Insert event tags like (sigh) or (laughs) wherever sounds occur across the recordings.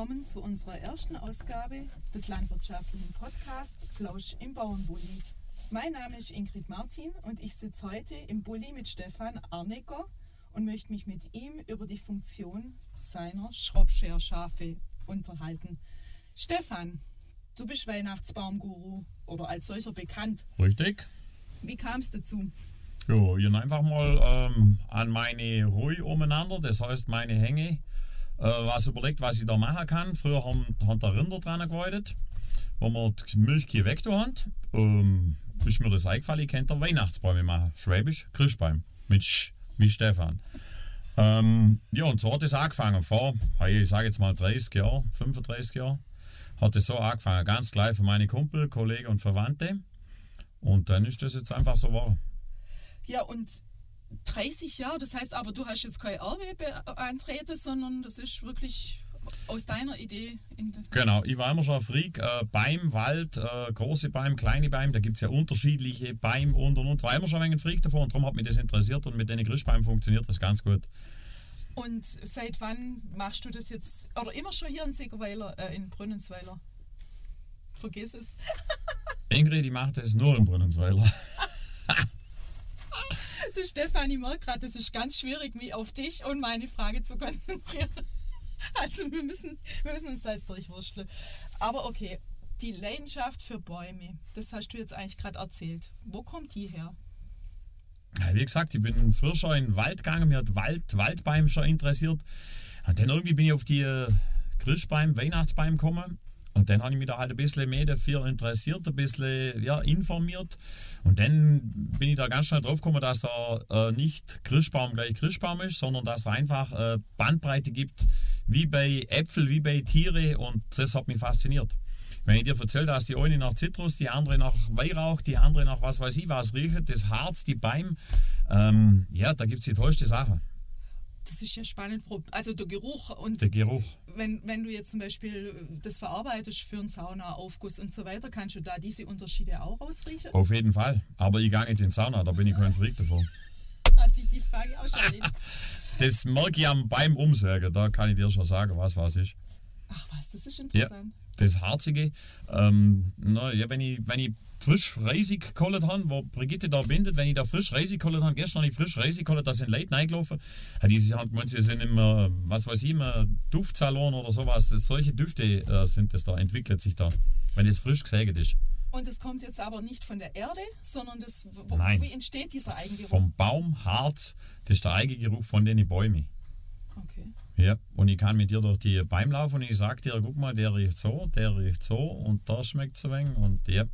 willkommen zu unserer ersten Ausgabe des landwirtschaftlichen Podcasts Plausch im Bauernbully. Mein Name ist Ingrid Martin und ich sitze heute im Bulli mit Stefan Arnecker und möchte mich mit ihm über die Funktion seiner Schraubscherschafe unterhalten. Stefan, du bist Weihnachtsbaumguru oder als solcher bekannt. Richtig. Wie kam es dazu? Jo, ich einfach mal ähm, an meine Ruhe umeinander, das heißt meine Hänge, äh, was überlegt, was ich da machen kann. Früher haben, haben da Rinder dran gearbeitet, wo wir die Milchkühe haben. Ähm, ist mir das eingefallen, ich könnte Weihnachtsbäume machen. Schwäbisch, Christbaum. Mit Sch, wie Stefan. Ähm, ja, und so hat es angefangen. Vor, ich sage jetzt mal 30 Jahren, 35 Jahren, hat es so angefangen. Ganz gleich für meine Kumpel, Kollegen und Verwandte. Und dann ist das jetzt einfach so geworden. Ja, und 30 Jahre, das heißt aber, du hast jetzt kein Erbe beantreten, sondern das ist wirklich aus deiner Idee. genau, ich war immer schon ein Freak. Äh, beim Wald, äh, große Beim, kleine Beim, da gibt es ja unterschiedliche Beim und und und. War immer schon ein Freak davon und darum hat mich das interessiert und mit den Grischbeimen funktioniert das ganz gut. Und seit wann machst du das jetzt? Oder immer schon hier in Segerweiler, äh, in Brünnensweiler? Vergiss es. Ingrid, die macht das nur in Brünnensweiler. (laughs) (laughs) du Stefan, ich merke gerade, das ist ganz schwierig, mich auf dich und meine Frage zu konzentrieren. (laughs) Also wir müssen, wir müssen uns da jetzt durchwurschteln. Aber okay, die Leidenschaft für Bäume, das hast du jetzt eigentlich gerade erzählt. Wo kommt die her? Ja, wie gesagt, ich bin früher schon in den Wald gegangen, mir hat Wald, Waldbeim schon interessiert. Und dann irgendwie bin ich auf die äh, Christbeim, Weihnachtsbeim gekommen und dann habe ich mich da halt ein bisschen mehr dafür interessiert, ein bisschen ja, informiert. Und dann bin ich da ganz schnell drauf gekommen, dass da äh, nicht Christbaum gleich Christbaum ist, sondern dass es einfach äh, Bandbreite gibt, wie bei Äpfel, wie bei Tiere. Und das hat mich fasziniert. Wenn ich dir erzähle, dass die eine nach Zitrus, die andere nach Weihrauch, die andere nach was weiß ich was riecht, das Harz, die Beim, ähm, ja, da gibt es die tollste Sache. Das ist ja spannend. Also der Geruch und der Geruch. Wenn, wenn du jetzt zum Beispiel das verarbeitest für einen Saunaaufguss und so weiter, kannst du da diese Unterschiede auch ausriechen? Auf jeden Fall. Aber ich gehe nicht in den Sauna, da bin ich kein Freak davon. (laughs) Hat sich die Frage auch schon erledigt. (laughs) das merke ich am beim Umsägen, da kann ich dir schon sagen, was was ist. Ach was, das ist interessant. Ja, das Harzige. Ähm, na, ja, wenn ich, wenn ich frisch Reisig geholt habe, wo Brigitte da bindet, wenn ich da frisch Reisig geholt habe, gestern habe ich frisch Reisig geholt, da sind Leute reingelaufen, die haben gemeint, sie sind immer, was weiß ich, immer Duftsalon oder sowas. Solche Düfte äh, sind das da, entwickelt sich da, wenn es frisch gesägt ist. Und das kommt jetzt aber nicht von der Erde, sondern das, wo, Nein. wie entsteht dieser Eigengeruch? Vom Baum, Harz, das ist der Eigengeruch von den Bäumen. Okay. Ja, und ich kann mit dir durch die Bäume laufen und ich sage dir, guck mal, der riecht so, der riecht so und da schmeckt es ein wenig und ja.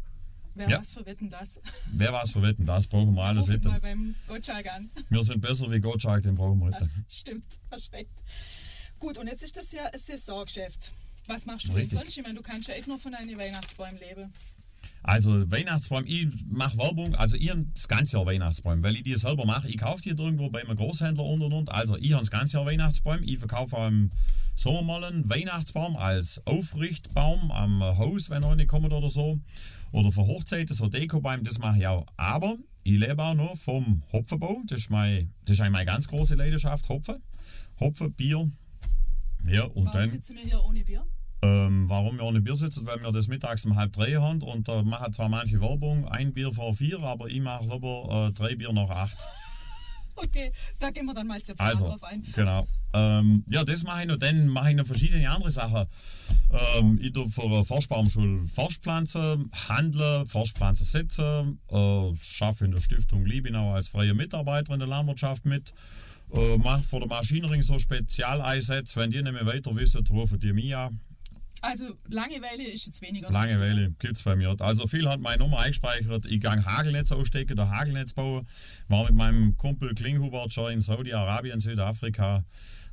Wer ja. was für Wetten das? Wer was für Wetten das, brauchen wir alles Rufen mal beim Gottschalk an. Wir sind besser wie Gottschalk, den brauchen wir heute. (laughs) Stimmt, verschreckt. Gut, und jetzt ist das ja ein Saisongeschäft. Was machst du denn sonst? Ich meine, du kannst ja echt nur von deinen Weihnachtsbäumen leben. Also Weihnachtsbaum, ich mache Werbung, also ich habe das ganze Jahr Weihnachtsbäume, weil ich die selber mache. Ich kaufe die irgendwo bei einem Großhändler und und und. Also ich habe das ganze Jahr Weihnachtsbäume. Ich verkaufe im Sommer mal einen Weihnachtsbaum als Aufrichtbaum am Haus, wenn eine kommt oder so. Oder für Hochzeiten, so Dekobaum, das mache ich auch. Aber ich lebe auch nur vom Hopfenbau. Das ist, mein, das ist meine ganz große Leidenschaft, Hopfen. Hopfen, Bier. Ja, und Warum dann, sitzen wir hier ohne Bier? Ähm, warum wir ohne Bier sitzen? Weil wir das mittags um halb drei haben und da machen zwar manche Werbung, ein Bier vor vier, aber ich mache lieber äh, drei Bier nach acht. Okay, da gehen wir dann mal separat also, drauf ein. Genau. Ähm, ja, das mache ich noch. Dann mache ich noch verschiedene andere Sachen. Ähm, ich tue für eine Forschbaumschule Forschpflanzen, handle, Forschpflanzen setzen, äh, schaffe in der Stiftung Liebenau als freie Mitarbeiter in der Landwirtschaft mit. Äh, mache vor der Maschinenring so Spezialeinsätze. Wenn die nicht mehr weiter wissen, rufen die mich an. Also Langeweile ist jetzt weniger. Langeweile gibt es bei mir. Also viel hat meine Nummer eingespeichert. Ich gang Hagelnetz ausstecken, der Hagelnetz bauen. War mit meinem Kumpel Klinghubert schon in Saudi-Arabien, Südafrika,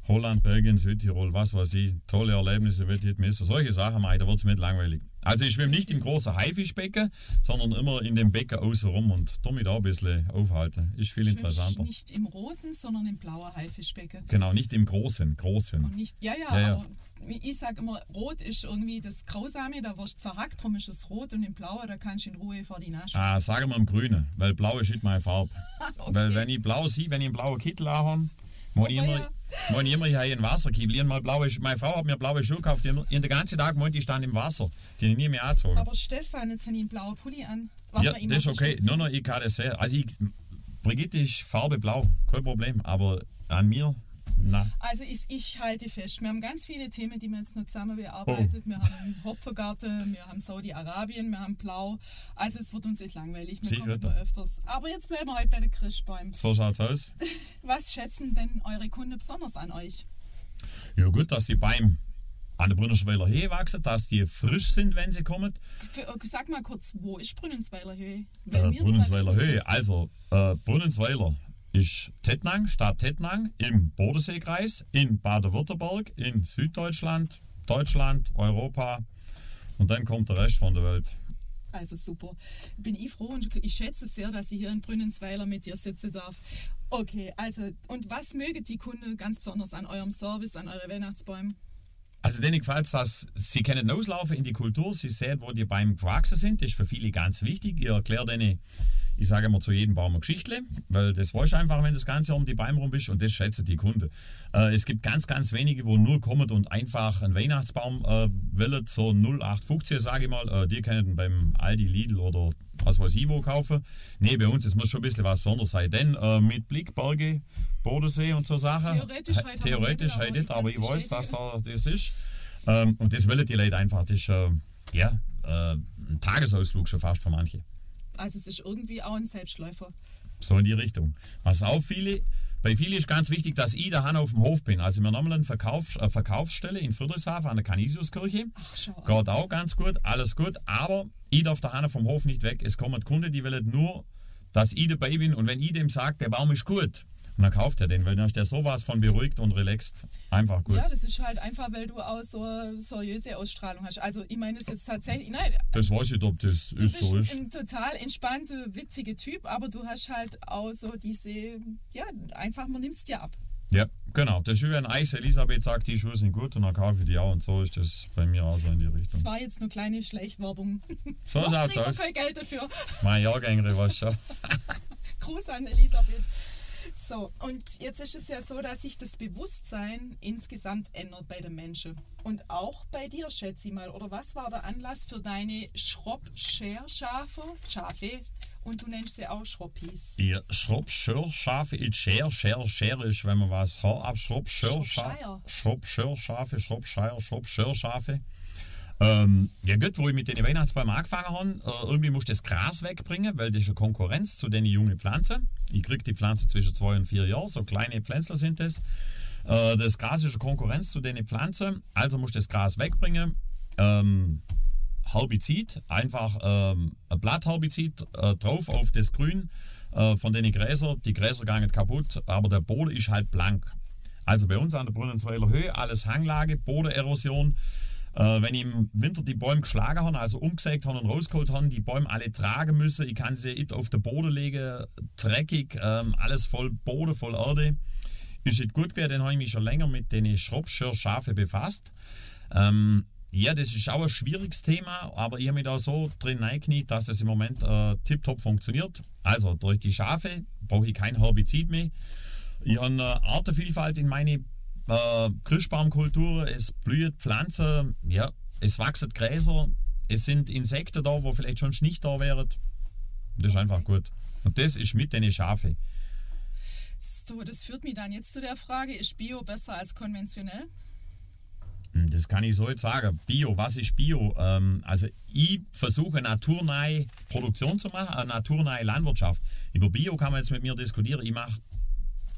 Holland, Belgien, Südtirol, was weiß ich. Tolle Erlebnisse wird ich missen. Solche Sachen mache da wird es mir langweilig. Also ich schwimme nicht im großen Haifischbecken, sondern immer in dem Becken außenrum und damit auch ein bisschen aufhalten. Ist viel interessanter. Nicht im roten, sondern im blauen Haifischbecken. Genau, nicht im großen, großen. Und nicht, ja, ja, ja, ja. aber ich sage immer, rot ist irgendwie das Grausame, da wirst du zerhackt, darum ist es rot und im Blauen, da kannst du in Ruhe vor die Nase. Ah, sagen wir im Grünen, weil blau ist nicht meine Farbe. (laughs) okay. Weil wenn ich blau sehe, wenn ich einen blauen Kittel habe, Muss ich Aber immer, ja. ich immer hier in Wasser. Mal blaue, meine Frau hat mir blaue Schuhe gekauft. Die, den ganzen Tag meint die stand im Wasser. Die habe ich nie mehr angezogen. Aber Stefan, jetzt habe ich einen blauen Pulli an. Warte Ja, das ist okay. Nur noch, ich kann das sehen. Also ich, Brigitte ist Farbe blau, kein Problem. Aber an mir, Also ich, ich halte fest, wir haben ganz viele Themen, die wir jetzt noch zusammen bearbeitet. Oh. Wir haben Hopfergarten, wir haben Saudi-Arabien, wir haben Blau. Also es wird uns nicht langweilig, wir Sicher kommen immer er. öfters. Aber jetzt bleiben wir heute bei den Christbäumen. So schaut's aus. (laughs) Was schätzen denn eure Kunden besonders an euch? Ja gut, dass die beim an der Brunnerschweiler Höhe wachsen, dass die frisch sind, wenn sie kommen. Äh, sag mal kurz, wo ist Brünnensweiler Höhe? Äh, Brunnensweiler Höhe. Also, äh, Brunnensweiler ist Tettnang, Stadt Tettnang im Bodenseekreis, in Baden-Württemberg, in Süddeutschland, Deutschland, Europa und dann kommt der Rest von der Welt. Also super. Bin ich froh und ich schätze sehr, dass ich hier in Brünnensweiler mit dir sitzen darf. Okay, also und was mögen die Kunden ganz besonders an eurem Service, an euren Weihnachtsbäumen? Also denen gefällt dass sie können auslaufen in die Kultur, sie sehen, wo die Bäume gewachsen sind. Das ist für viele ganz wichtig. Ich erkläre denen, ich sage immer zu jedem Baum eine Geschichte, weil das weißt du einfach, wenn das Ganze um die Bäume rum bist und das schätzen die Kunden. Äh, es gibt ganz, ganz wenige, wo nur kommen und einfach einen Weihnachtsbaum äh, wollen, so 0815, sage ich mal. Äh, die können beim Aldi, Lidl oder was weiß ich wo kaufen. Nee, bei uns, es muss schon ein bisschen was Besonderes sein, denn äh, mit Blick, Berge, Bodensee und so Sachen. Theoretisch He- heute Theoretisch heute nicht, nicht, aber aber ich ich weiß, dass da das ist. Ähm, und das wollen die Leute einfach. Das ist äh, ja, äh, ein Tagesausflug schon fast für manche. Also es ist irgendwie auch ein Selbstläufer. So in die Richtung. Was auch viele, bei vielen ist ganz wichtig, dass ich daheim auf dem Hof bin. Also wir haben eine Verkauf, äh, Verkaufsstelle in Friedrichshafen an der Canisiuskirche. Ach. Geht auch ganz gut, alles gut. Aber ich darf daheim vom Hof nicht weg. Es kommen Kunden, die wollen nur, dass ich dabei bin. Und wenn ich dem sage, der Baum ist gut, und dann kauft er den, weil dann ist der sowas von beruhigt und relaxed. Einfach gut. Ja, das ist halt einfach, weil du auch so eine seriöse Ausstrahlung hast. Also ich meine es jetzt tatsächlich, nein, Das weiß ich ob das du ist bist so ist. ein total entspannter, witziger Typ, aber du hast halt auch so diese, ja, einfach, man nimmt es dir ab. Ja, genau. Das ist wie wenn Eis Elisabeth sagt, die Schuhe sind gut und dann kaufe ich die auch. Und so ist das bei mir auch so in die Das Richtung. war jetzt eine kleine Schleichwerbung. (laughs) So schaut's aus. kein Geld dafür. Mein Jahrgänger was (laughs) schon. Gruß an Elisabeth. So, und jetzt ist es ja so, dass sich das Bewusstsein insgesamt ändert bei den Menschen. Und auch bei dir, schätze ich mal. Oder was war der Anlass für deine Schropp-Scher-Schafe? Schafe. Und du nennst sie auch Schroppis. Ihr Schropp, Schör, Schafe, ich Scher, Scher, Scher ist, wenn man was Haar ab, Schropp, Schör, Schafe, Schroppscheier. Schropp, Ähm, ja gut, wo ich mit den Weihnachtsbäumen angefangen habe, äh, irgendwie musste das Gras wegbringen, weil das ist eine Konkurrenz zu den jungen Pflanzen. Ich kriege die Pflanze zwischen zwei und vier Jahren, so kleine Pflänzler sind das. Äh, das Gras ist eine Konkurrenz zu den Pflanzen, also musste das Gras wegbringen. Ähm, Herbizid, einfach ähm, ein Blattherbizid äh, drauf auf das Grün äh, von den Gräsern. Die Gräser gehen kaputt, aber der Boden ist halt blank. Also bei uns an der Brunnensweiler Höhe, alles Hanglage, Bodenerosion. Äh, wenn ich im Winter die Bäume geschlagen haben, also umgesägt haben und rausgeholt haben, die Bäume alle tragen müssen, ich kann sie nicht auf den Boden legen, dreckig, ähm, alles voll Boden, voll Erde. Ist nicht gut gewesen, dann habe ich mich schon länger mit den Schroppschirrschafe befasst. Ähm, ja, das ist auch ein schwieriges Thema, aber ich habe mich da so drin eingekniet, dass es im Moment äh, tiptop funktioniert. Also durch die Schafe brauche ich kein Herbizid mehr. Ich habe eine Artenvielfalt in meine äh, Christbaumkultur. Es blüht Pflanzen, ja, es wachsen Gräser, es sind Insekten da, wo vielleicht schon nicht da wären. Das ist einfach gut. Und das ist mit den Schafe. So, das führt mich dann jetzt zu der Frage, ist Bio besser als konventionell? Hm, Das kann ich so jetzt sagen. Bio, was ist Bio? Ähm, also ich versuche naturnahe Produktion zu machen, eine naturnahe Landwirtschaft. Über Bio kann man jetzt mit mir diskutieren. Ich mache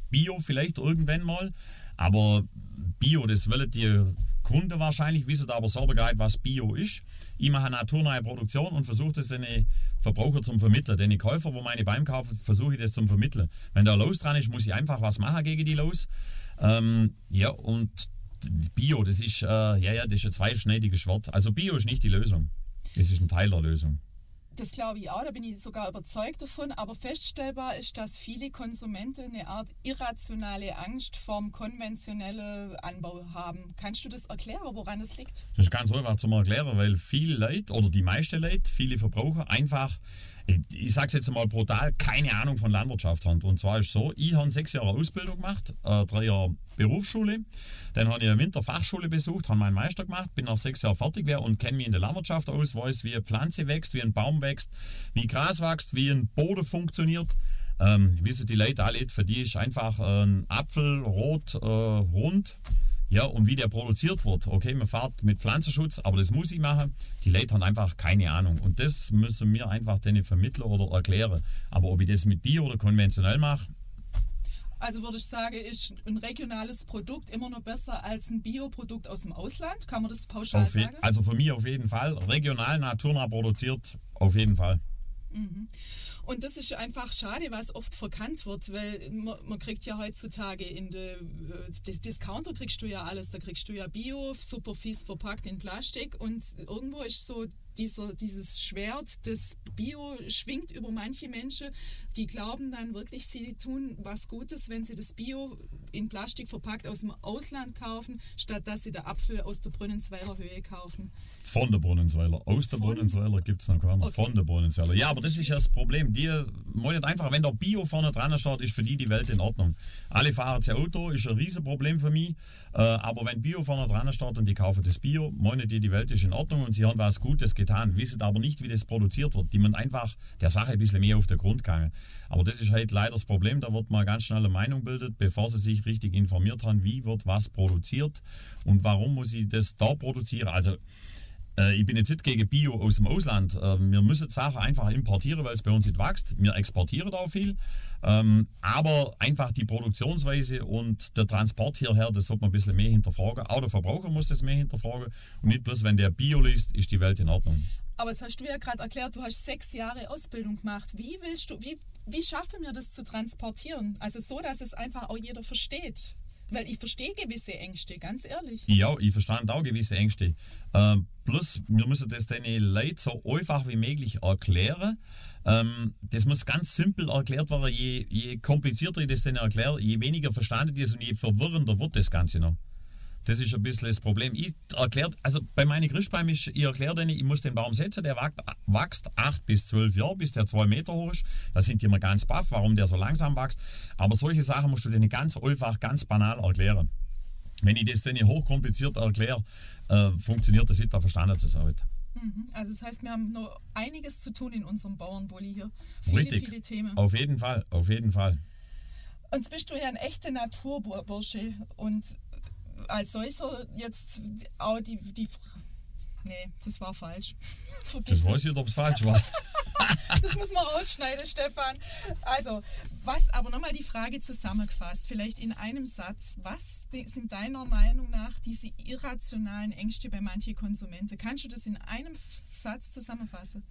Bio vielleicht irgendwann mal, aber Bio, das wollen die Kunden wahrscheinlich, wissen aber selber gar nicht, was Bio ist. Ich mache eine naturnahe Produktion und versuche das den Verbraucher zum Vermitteln. Den Käufer, wo meine Beim kaufen, versuche ich das zum Vermitteln. Wenn da Los dran ist, muss ich einfach was machen gegen die Los. Ähm, ja, und Bio, das ist, äh, ja, ja, das ist ein zweischneidiges Schwert. Also Bio ist nicht die Lösung. Es ist ein Teil der Lösung. Das glaube ich auch, da bin ich sogar überzeugt davon. Aber feststellbar ist, dass viele Konsumenten eine Art irrationale Angst vorm konventionellen Anbau haben. Kannst du das erklären, woran das liegt? Das ist ganz einfach zu erklären, weil viele Leute oder die meisten Leute, viele Verbraucher einfach ich, sage es jetzt mal brutal, keine Ahnung von Landwirtschaft haben. Und zwar ist es so, ich habe sechs Jahre Ausbildung gemacht, äh, drei Jahre Berufsschule, dann habe ich eine Winterfachschule besucht, habe meinen Meister gemacht, bin nach sechs Jahren fertig und kenne mich in der Landwirtschaft aus, weiß, wie eine Pflanze wächst, wie ein Baum wächst, wie Gras wächst, wie ein Boden funktioniert. Ähm, wissen die Leute alle, für die ist einfach ein Apfel rot, äh, rund ja, und wie der produziert wird. Okay, man fährt mit Pflanzenschutz, aber das muss ich machen. Die Leute haben einfach keine Ahnung. Und das müssen wir einfach denen vermitteln oder erklären. Aber ob ich das mit Bio oder konventionell mache, also würde ich sagen, ist ein regionales Produkt immer noch besser als ein Bioprodukt aus dem Ausland? Kann man das pauschal sagen? Also für mich auf jeden Fall. Regional, naturnah produziert, auf jeden Fall. Mhm. Und das ist einfach schade, was oft verkannt wird, weil man, man kriegt ja heutzutage in der äh, Discounter kriegst du ja alles, da kriegst du ja Bio, super fies verpackt in Plastik und irgendwo ist so dieser, dieses Schwert des Bio schwingt über manche Menschen, die glauben dann wirklich, sie tun was Gutes, wenn sie das Bio in Plastik verpackt aus dem Ausland kaufen, statt dass sie den Apfel aus der Brunnensweiler Höhe kaufen. Von der Brunnensweiler. Aus der? Brunnensweiler gibt es noch keiner. Okay. Von der Brunnensweiler. Ja, aber das ist ja das Problem. Die meinen einfach, wenn der Bio vorne dran steht, ist für die die Welt in Ordnung. Alle fahren zu Auto, ist ein Riesenproblem für mich. Äh, aber wenn Bio vorne dran steht und die kaufen das Bio, meinen die, die Welt ist in Ordnung und sie haben was Gutes getan, wissen aber nicht, wie das produziert wird. Die man einfach der Sache ein bisschen mehr auf den Grund gegangen. Aber das ist halt leider das Problem, da wird man ganz schnell eine Meinung bildet, bevor sie sich richtig informiert haben, wie wird was produziert und warum muss ich das da produzieren. Also äh, ich bin jetzt nicht gegen Bio aus dem Ausland. Äh, wir müssen Sachen einfach importieren, weil es bei uns nicht wächst. Wir exportieren da viel. Ähm, aber einfach die Produktionsweise und der Transport hierher, das sollte man ein bisschen mehr hinterfragen. Auch der Verbraucher muss das mehr hinterfragen. Und nicht bloß, wenn der Bio liest, ist die Welt in Ordnung. Aber jetzt hast du ja gerade erklärt, du hast sechs Jahre Ausbildung gemacht. Wie willst du, wie, wie schaffen wir das zu transportieren? Also so, dass es einfach auch jeder versteht. Weil ich verstehe gewisse Ängste, ganz ehrlich. Ja, ich verstehe auch gewisse Ängste. Ähm, plus, wir müssen das den Leuten so einfach wie möglich erklären. Ähm, das muss ganz simpel erklärt werden. Je, je komplizierter ich das denen erkläre, je weniger verstanden die es und je verwirrender wird das Ganze noch. Das ist ein bisschen das Problem. Ich erkläre, also bei meinen Christbäumen, ich, ich erkläre denen, ich muss den Baum setzen, der wächst 8 bis 12 Jahre, bis der 2 Meter hoch ist. Da sind die immer ganz baff, warum der so langsam wächst. Aber solche Sachen musst du denen ganz einfach, ganz banal erklären. Wenn ich das denen hochkompliziert erkläre, äh, funktioniert das nicht, da verstanden sie es halt. Mhm. Also das heißt, wir haben noch einiges zu tun in unserem Bauernbully hier. Viele, Richtig. viele Themen. Auf jeden Fall, auf jeden Fall. Und jetzt bist du ja ein echter Naturbursche und als solcher jetzt auch die, die Nee, das war falsch. Vergiss das weiß ich nicht, ob es falsch war. (laughs) das muss man rausschneiden, Stefan. Also, was, aber nochmal die Frage zusammengefasst, vielleicht in einem Satz. Was sind deiner Meinung nach diese irrationalen Ängste bei manchen Konsumenten? Kannst du das in einem Satz zusammenfassen?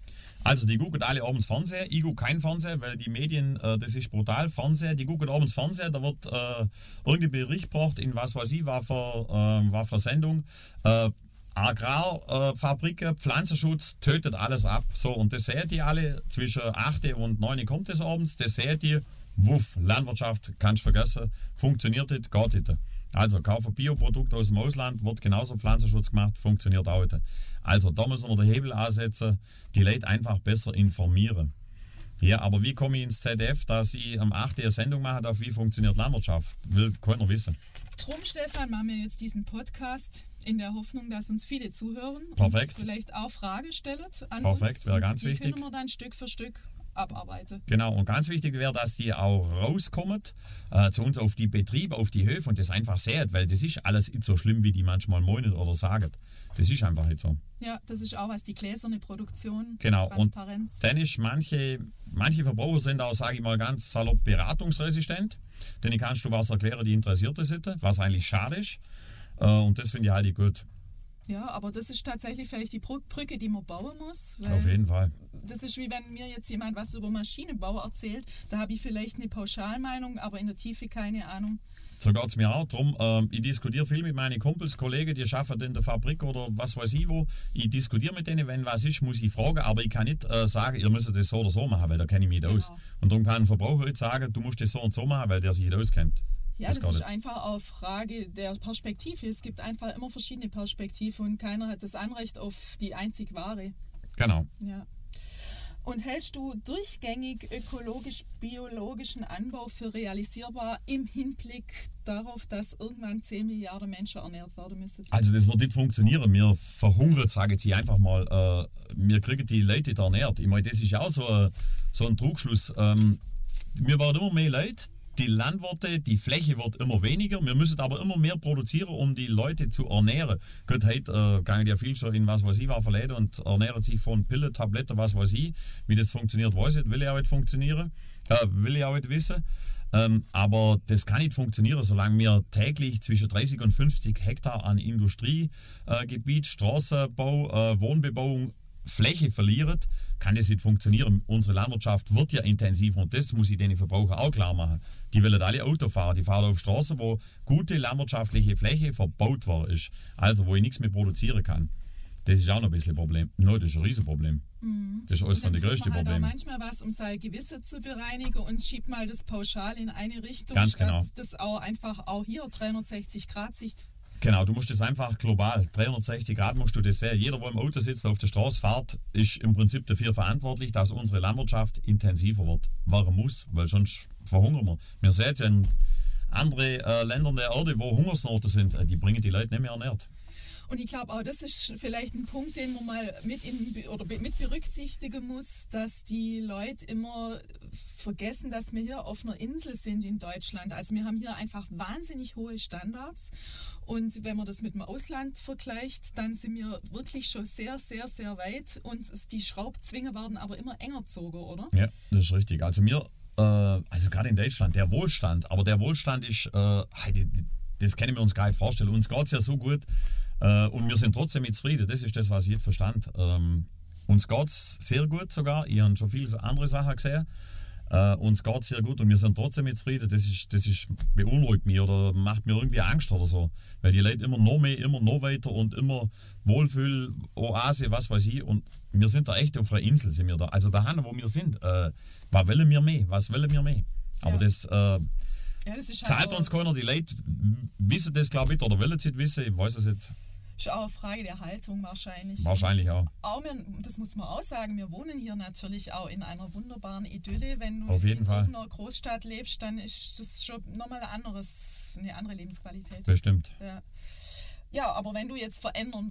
Also, die gucken alle abends Fernseher. Ich gucke kein Fernseher, weil die Medien, äh, das ist brutal. Fernseher, die gucken abends Fernseher, da wird äh, irgendein Bericht gebracht, in was weiß ich, war für, äh, war für Sendung. Äh, Agrarfabriken, äh, Pflanzenschutz tötet alles ab. So, und das seht ihr alle, zwischen 8 und 9 kommt es abends, das seht ihr, wuff, Landwirtschaft, kannst vergessen, funktioniert nicht, geht nicht. Also, kaufen Bioprodukte aus dem Ausland, wird genauso Pflanzenschutz gemacht, funktioniert auch nicht. Also, da müssen wir den Hebel ansetzen, die Leute einfach besser informieren. Ja, aber wie komme ich ins ZDF, dass ich am 8. eine Sendung mache, auf wie funktioniert Landwirtschaft? Will keiner wissen. Drum, Stefan, machen wir jetzt diesen Podcast in der Hoffnung, dass uns viele zuhören Perfekt. und vielleicht auch Fragen stellen an Perfekt, wäre ganz die wichtig. können wir dann Stück für Stück abarbeiten. Genau, und ganz wichtig wäre, dass die auch rauskommen äh, zu uns auf die Betriebe, auf die Höfe und das einfach sehen, weil das ist alles nicht so schlimm, wie die manchmal meinen oder sagen. Das ist einfach nicht so. Ja, das ist auch was, die gläserne Produktion, genau. Transparenz. Und dann ist manche, manche Verbraucher sind auch, sage ich mal ganz salopp, beratungsresistent. Denn kannst du was erklären, die interessiert sind, was eigentlich schade ist. Äh, und das finde ich halt gut. Ja, aber das ist tatsächlich vielleicht die Brücke, die man bauen muss. Auf jeden Fall. Das ist wie wenn mir jetzt jemand was über Maschinenbau erzählt. Da habe ich vielleicht eine Pauschalmeinung, aber in der Tiefe keine Ahnung. So geht es mir auch. Drum, ähm, ich diskutiere viel mit meinen Kumpels, Kollegen, die arbeiten in der Fabrik oder was weiß ich wo. Ich diskutiere mit denen, wenn was ist, muss ich fragen, aber ich kann nicht äh, sagen, ihr müsst das so oder so machen, weil da kenne ich mich nicht aus. Genau. Und darum kann ein Verbraucher nicht sagen, du musst das so und so machen, weil der sich nicht auskennt. Ja, Das das, ist einfach auch Frage der Perspektive. Es gibt einfach immer verschiedene Perspektiven und keiner hat das Anrecht auf die einzig wahre. Genau. Ja. Und hältst du durchgängig ökologisch-biologischen Anbau für realisierbar im Hinblick darauf, dass irgendwann 10 Milliarden Menschen ernährt werden müssen? Also das wird nicht funktionieren. Wir verhungern, sagen sie einfach mal. Äh, wir kriegen die Leute nicht ernährt. Ich meine, das ist auch so, ein- so ein Trugschluss. Ähm, wir werden immer mehr Leute. Die Landwirte, die Fläche wird immer weniger. Wir müssen aber immer mehr produzieren, um die Leute zu ernähren. Gut, heute äh, gehen ja viel schon in was weiß ich war verleden und ernähren sich von Pille, Tabletten, was weiß ich. Wie das funktioniert, weiß ich. Will ich auch nicht funktionieren. Äh, will ich auch nicht wissen. Ähm, aber das kann nicht funktionieren, solange wir täglich zwischen 30 und 50 Hektar an Industriegebiet, äh, Straßenbau, äh, Wohnbebauung, Fläche verlieren, kann das nicht funktionieren. Unsere Landwirtschaft wird ja intensiver und das muss ich den Verbrauchern auch klar machen. Die wollen alle Auto fahren, die fahren auf Straßen, wo gute landwirtschaftliche Fläche verbaut war ist, also wo ich nichts mehr produzieren kann. Das ist auch noch ein bisschen ein Problem. No, das ist ein Riesenproblem. Das ist eines von größten man halt auch Problemen. manchmal was, um sein Gewissen zu bereinigen und schiebt mal das pauschal in eine Richtung, Ganz genau. das auch einfach auch hier 360 Grad Sicht. Genau, du musst das einfach global, 360 Grad musst du das sehen. Jeder, der im Auto sitzt, auf der Straße fährt, ist im Prinzip dafür verantwortlich, dass unsere Landwirtschaft intensiver wird. Warum muss? Weil sonst verhungern wir. Wir sehen es in anderen äh, Ländern der Erde, wo Hungersnoten sind, äh, die bringen die Leute nicht mehr ernährt. Und ich glaube auch, das ist vielleicht ein Punkt, den man mal mit, in, oder mit berücksichtigen muss, dass die Leute immer vergessen, dass wir hier auf einer Insel sind in Deutschland. Also wir haben hier einfach wahnsinnig hohe Standards. Und wenn man das mit dem Ausland vergleicht, dann sind wir wirklich schon sehr, sehr, sehr weit. Und die Schraubzwinge werden aber immer enger gezogen, oder? Ja, das ist richtig. Also mir, äh, also gerade in Deutschland, der Wohlstand, aber der Wohlstand ist, äh, das können wir uns gar nicht vorstellen. Uns geht es ja so gut äh, und wir sind trotzdem mit zufrieden. Das ist das, was ich verstand. Ähm, uns geht es sehr gut sogar. Ich habe schon viele andere Sachen gesehen. Äh, uns geht es sehr gut und wir sind trotzdem mit zufrieden. Das, ist, das ist, beunruhigt mich oder macht mir irgendwie Angst oder so. Weil die Leute immer noch mehr, immer noch weiter und immer Wohlfühl, Oase, was weiß ich. Und wir sind da echt auf einer Insel, sind wir da. Also da wo wir sind, äh, was wollen wir mehr? Was wollen wir mehr? Aber Ja. das äh, Ja, das ist zahlt auch- uns keiner. Die Leute wissen das, glaube ich, oder wollen es wissen. Ich weiß es nicht. Ist auch eine Frage der Haltung wahrscheinlich. Wahrscheinlich auch. auch wir, das muss man auch sagen, wir wohnen hier natürlich auch in einer wunderbaren Idylle. Wenn du Auf jeden in Fall. irgendeiner Großstadt lebst, dann ist das schon nochmal ein anderes, eine andere Lebensqualität. Bestimmt. Ja. ja, aber wenn du jetzt verändern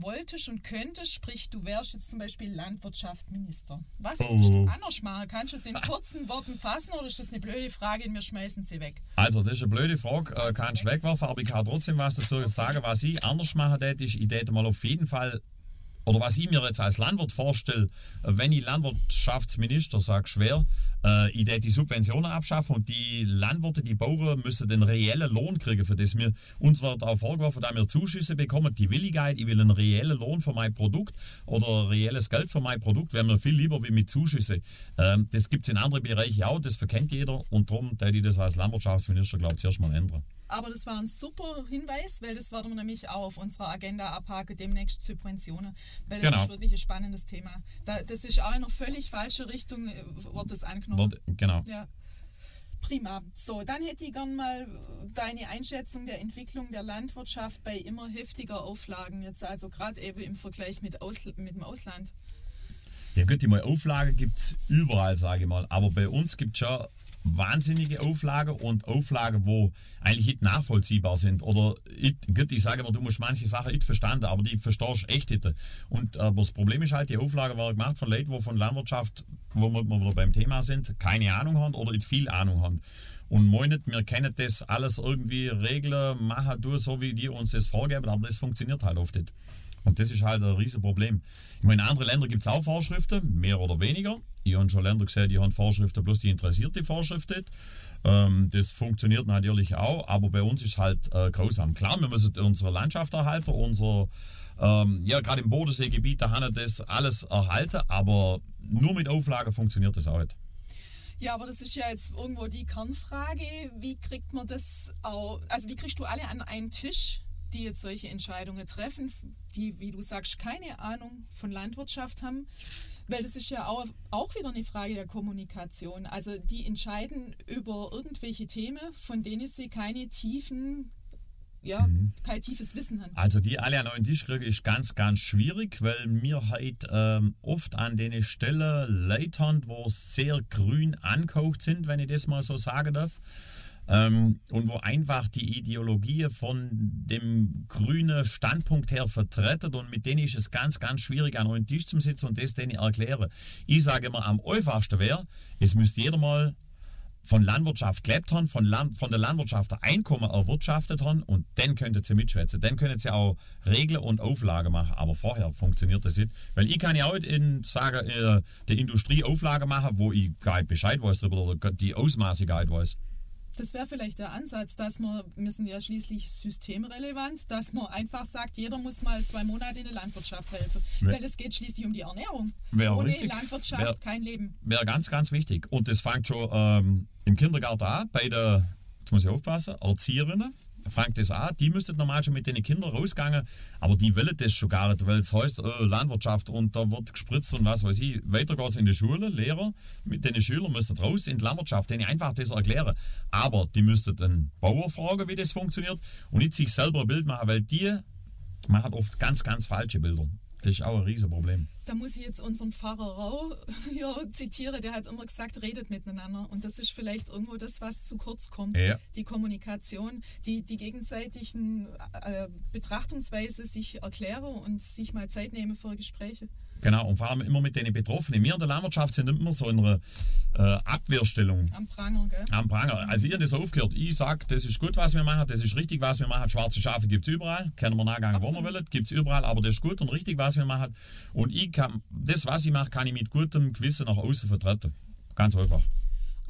wolltest und könntest, sprich, du wärst jetzt zum Beispiel Landwirtschaftsminister. Was Oh. würdest du anders machen? Kannst du es in kurzen Worten fassen oder ist das eine blöde Frage und wir schmeißen sie weg? Also, das ist eine blöde Frage, äh, kann ich wegwerfen, aber ich kann trotzdem was dazu sagen. Was ich anders machen hätte, ist, ich hätte mal auf jeden Fall, oder was ich mir jetzt als Landwirt vorstelle, äh, wenn ich Landwirtschaftsminister sage, schwer, äh, ich die Subventionen abschaffen und die Landwirte, die Bauern müssen den reellen Lohn kriegen für das. Wir, uns wird auch vorgeworfen, dass wir Zuschüsse bekommen, die Willigkeit, ich will einen reellen Lohn für mein Produkt oder reelles Geld für mein Produkt, wäre mir viel lieber wie mit Zuschüsse. Ähm, das gibt es in anderen Bereichen auch, das verkennt jeder und darum hätte ich das als Landwirtschaftsminister, glaube ich, zuerst mal ändern. Aber das war ein super Hinweis, weil das werden wir nämlich auch auf unserer Agenda abhaken, demnächst Subventionen. Weil das Genau. ist wirklich ein spannendes Thema. Da, das ist auch in einer völlig falschen Richtung, äh, wird das angenommen. Wird, genau. Ja. Prima. So, dann hätte ich gern mal deine Einschätzung der Entwicklung der Landwirtschaft bei immer heftiger Auflagen, jetzt also gerade eben im Vergleich mit, Ausl mit dem Ausland. Ja gut, die mal Auflagen gibt es überall, sage ich mal. Aber bei uns gibt es schon wahnsinnige Auflagen und Auflagen, wo eigentlich nicht nachvollziehbar sind. Oder ich, ich sage immer, du musst manche Sachen nicht verstanden, aber die verstehst echt nicht. Und aber das Problem ist halt, die Auflagen werden gemacht von Leuten, die von Landwirtschaft, wo wir wieder beim Thema sind, keine Ahnung haben oder nicht viel Ahnung haben. Und meinen, wir können das alles irgendwie regeln, machen, tun, so wie die uns das vorgeben, aber das funktioniert halt oft nicht. Und das ist halt ein riesen Problem. Ich meine, in anderen Ländern gibt es auch Vorschriften, mehr oder weniger. Ich habe schon Länder gesehen, die haben Vorschriften, bloß die interessiert die Vorschrift nicht. Ähm, das funktioniert natürlich auch, aber bei uns ist es halt äh, grausam. Klar, wir müssen unsere Landschaft erhalten, unser, ähm, ja, gerade im Bodenseegebiet, da haben wir das alles erhalten, aber nur mit Auflagen funktioniert das auch nicht. Ja, aber das ist ja jetzt irgendwo die Kernfrage. Wie kriegt man das auch, also wie kriegst du alle an einen Tisch, die jetzt solche Entscheidungen treffen, die, wie du sagst, keine Ahnung von Landwirtschaft haben? Weil das ist ja auch, auch wieder eine Frage der Kommunikation. Also die entscheiden über irgendwelche Themen, von denen sie keine tiefen ja, mhm. kein tiefes Wissen haben. Also die alle an einen Tisch kriegen ist ganz, ganz schwierig, weil wir halt ähm, oft an den Stellen Leute wo sehr grün angehaucht sind, wenn ich das mal so sagen darf. Ähm, und wo einfach die Ideologie von dem grünen Standpunkt her vertreten und mit denen ist es ganz, ganz schwierig, an einen Tisch zu sitzen und das denen erklären. Ich sage immer, am einfachsten wäre, es müsste jeder mal von Landwirtschaft gelebt haben, von, Land, von der Landwirtschaft Einkommen erwirtschaftet haben und dann könntet ihr mitschwätzen. Dann könnt ihr auch Regeln und Auflagen machen. Aber vorher funktioniert das nicht. Weil ich kann ja auch in, sagen, äh, der Industrie Auflagen machen, wo ich gar nicht Bescheid weiß darüber oder die nicht weiß. Das wäre vielleicht der Ansatz, dass wir, wir sind ja schließlich systemrelevant, dass man einfach sagt, jeder muss mal zwei Monate in der Landwirtschaft helfen. Wär, Weil es geht schließlich um die Ernährung. Ohne richtig. Landwirtschaft wär, kein Leben. Wäre ganz, ganz wichtig. Und das fängt schon ähm, im Kindergarten an, bei der, jetzt muss ich aufpassen, Erzieherinnen fängt das an. Die müssten normal schon mit den Kindern rausgehen, aber die wollen das schon gar nicht, weil es heißt äh, Landwirtschaft und da wird gespritzt und was weiß ich. Weiter geht es in die Schule, Lehrer mit den Schülern müssen raus in die Landwirtschaft, denen einfach das erklären. Aber die müssten den Bauer fragen, wie das funktioniert und nicht sich selber ein Bild machen, weil die machen oft ganz, ganz falsche Bilder. Das ist auch ein Riesenproblem. Da muss ich jetzt unseren Pfarrer Rau (laughs) hier zitieren, der hat immer gesagt, redet miteinander. Und das ist vielleicht irgendwo das, was zu kurz kommt. Ja. Die Kommunikation, die, die gegenseitigen äh, Betrachtungsweise sich erklären und sich mal Zeit nehmen für Gespräche. Genau, und vor allem immer mit den Betroffenen. Wir in der Landwirtschaft sind immer so in einer äh, Abwehrstellung. Am Pranger, gell? Am Pranger. Also ihr das aufgehört. Ich sage, das ist gut, was wir machen, das ist richtig, was wir machen. Schwarze Schafe gibt es überall. Können wir nachgehen, wo wir wollen. Gibt es überall, aber das ist gut und richtig, was wir machen. Und ich kann, das, was ich mache, kann ich mit gutem Gewissen nach außen vertreten. Ganz einfach.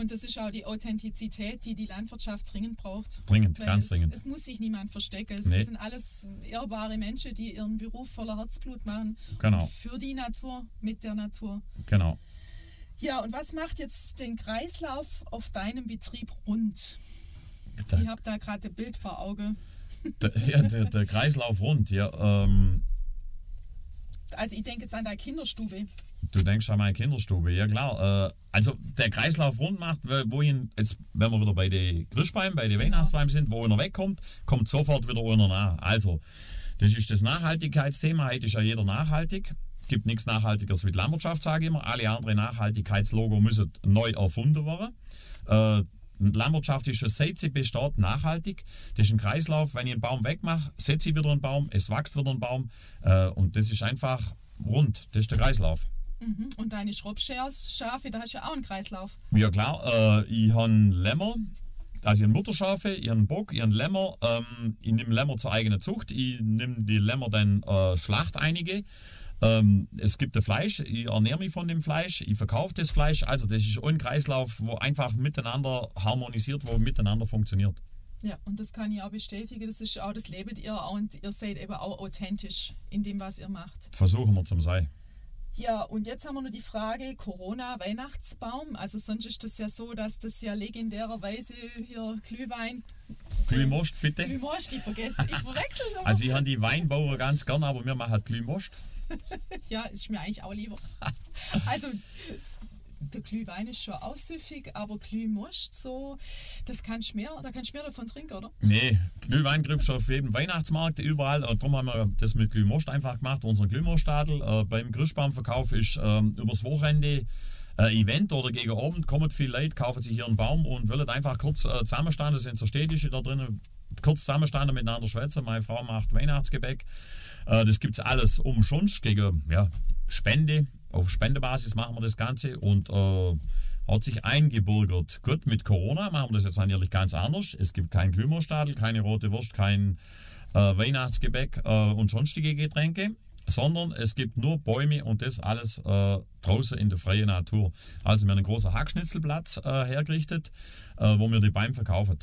Und das ist auch die Authentizität, die die Landwirtschaft dringend braucht. Dringend, Weil ganz es, dringend. Es muss sich niemand verstecken. Es nee. sind alles ehrbare Menschen, die ihren Beruf voller Herzblut machen. Genau. Für die Natur, mit der Natur. Genau. Ja, und was macht jetzt den Kreislauf auf deinem Betrieb rund? Da, ich habe da gerade ein Bild vor Auge. Der, ja, der, der Kreislauf rund, ja. Ähm, also ich denke jetzt an deine Kinderstube. Du denkst an meine Kinderstube, ja klar. Äh, also der Kreislauf rund macht, wo ihn, jetzt, wenn wir wieder bei den Grischbäumen, bei den genau. Sind, wo einer wegkommt, kommt sofort wieder einer nach. Also, das ist das Nachhaltigkeitsthema. Heute ist ja jeder nachhaltig. Gibt nichts Nachhaltigeres wie die Landwirtschaft, sage ich immer. Alle anderen Nachhaltigkeitslogo müssen neu erfunden werden. Äh, Landwirtschaft ist schon seit sie besteht nachhaltig. Das ist ein Kreislauf. Wenn ich einen Baum wegmache, setze ich wieder einen Baum, es wächst wieder ein Baum. Äh, und das ist einfach rund. Das ist der Kreislauf. Mhm. Und deine Schraubschafe, da hast du ja auch einen Kreislauf. Ja klar, äh, ich habe Lämmer, also habe Mutterschafe, habe Bock, habe Lämmer. Ähm, ich nehme Lämmer zur eigenen Zucht, ich nehme die Lämmer dann äh, Schlacht einige. Ähm, es gibt das Fleisch, ich ernähre mich von dem Fleisch, ich verkaufe das Fleisch. Also das ist ein Kreislauf, wo einfach miteinander harmonisiert, wo miteinander funktioniert. Ja, und das kann ich auch bestätigen. Das ist auch, das lebt ihr und ihr seid eben auch authentisch in dem, was ihr macht. Versuchen wir zum Sein. Ja, und jetzt haben wir noch die Frage Corona-Weihnachtsbaum. Also sonst ist das ja so, dass das ja legendärerweise hier Glühwein... Glühmost, bitte. Glühmost, ich vergesse, ich verwechsel es Also ich habe die Weinbauer ganz gern, aber wir machen halt Glühmost. Ja, ist mir eigentlich auch lieber. also der Glühwein ist schon aussüffig, aber Glühmost so, das kannst mehr, da kannst du mehr davon trinken, oder? Nee, Glühwein kriegst du auf jedem Weihnachtsmarkt überall. Und darum haben wir das mit Glühmost einfach gemacht, unseren Glühmostadel. Äh, beim Grischbaumverkauf ist äh, übers Wochenende äh, Event oder gegen Abend kommen viele Leute, kaufen sich hier einen Baum und wollen einfach kurz äh, zusammenstehen. Das sind so Städtische da drinnen, kurz zusammenstehen miteinander schwätzen. Meine Frau macht Weihnachtsgebäck. Äh, das gibt es alles umsonst gegen ja, Spende auf Spendebasis machen wir das Ganze und äh, hat sich eingebürgert. Gut, mit Corona machen wir das jetzt natürlich ganz anders. Es gibt keinen Glühmerstadel, keine rote Wurst, kein äh, Weihnachtsgebäck äh, und sonstige Getränke, sondern es gibt nur Bäume und das alles äh, draußen in der freien Natur. Also wir haben einen großen Hackschnitzelplatz äh, hergerichtet, äh, wo wir die Bäume verkaufen.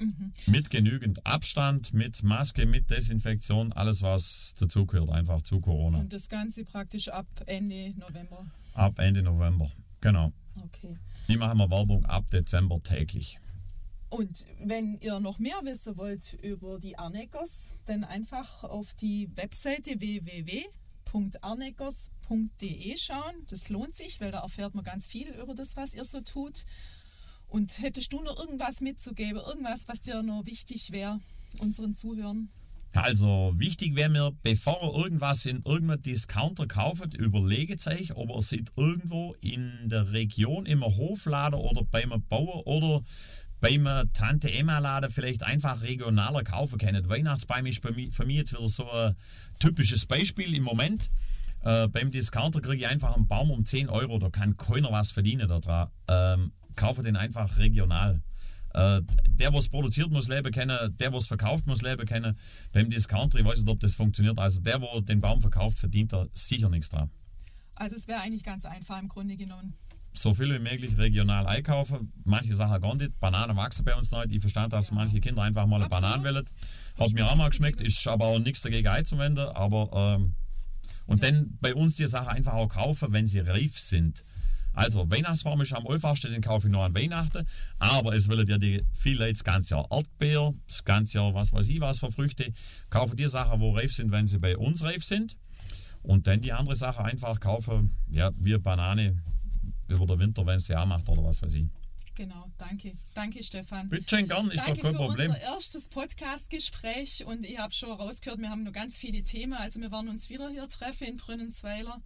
Mhm. Mit genügend Abstand, mit Maske, mit Desinfektion, alles was dazugehört, einfach zu Corona. Und das Ganze praktisch ab Ende November. Ab Ende November. Genau. Okay. Ich mache mal Werbung ab Dezember täglich. Und wenn ihr noch mehr wissen wollt über die Arneckers, dann einfach auf die Webseite www.arneckers.de schauen. Das lohnt sich, weil da erfährt man ganz viel über das, was ihr so tut. Und hättest du noch irgendwas mitzugeben, irgendwas, was dir noch wichtig wäre, unseren Zuhörern? Also wichtig wäre mir, bevor ihr irgendwas in irgendeinem Discounter kauft, überlegt euch, ob ihr es irgendwo in der Region im Hofladen oder beim Bauer oder beim Tante Emma Laden vielleicht einfach regionaler kaufen könnt. Weihnachtsbaum ist für mich, für mich jetzt wieder so ein typisches Beispiel im Moment. Äh, beim Discounter kriege ich einfach einen Baum um 10 Euro, da kann keiner was verdienen daran. Ähm, kaufe den einfach regional. Äh, der, was produziert, muss Leben kennen, der, was verkauft, muss Leben kennen. Beim Discounter, ich weiß nicht, ob das funktioniert. Also der, der den Baum verkauft, verdient da sicher nichts dran. Also es wäre eigentlich ganz einfach im Grunde genommen. So viel wie möglich regional einkaufen. Manche Sachen gar nicht. Bananen wachsen bei uns nicht. Ich verstand, dass ja. manche Kinder einfach mal eine Banane wollen. Hat mir auch mal geschmeckt, ist aber auch nichts dagegen einzuwenden. Aber ähm, und ja. dann bei uns die Sachen einfach auch kaufen, wenn sie reif sind. Also, Weihnachtsbaum ist am einfachsten, den kaufe ich nur an Weihnachten. Aber es wollen ja die viele Leute das ganze Jahr Erdbeer, das ganze Jahr was weiß ich was für Früchte. Kaufen die Sachen, wo reif sind, wenn sie bei uns reif sind. Und dann die andere Sache einfach kaufen, ja, wie Banane über den Winter, wenn es sie auch macht oder was weiß ich. Genau, danke. Danke, Stefan. Bitte schön, gern, ist danke doch kein für Problem. unser erstes Podcast-Gespräch und ich habe schon rausgehört, wir haben noch ganz viele Themen. Also wir werden uns wieder hier treffen in Brünnensweiler.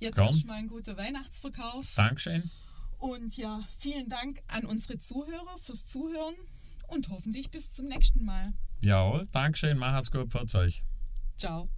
Jetzt erstmal einen guten Weihnachtsverkauf. Dankeschön. Und ja, vielen Dank an unsere Zuhörer fürs Zuhören und hoffentlich bis zum nächsten Mal. Jawohl, Dankeschön, macht's gut, für euch. Ciao.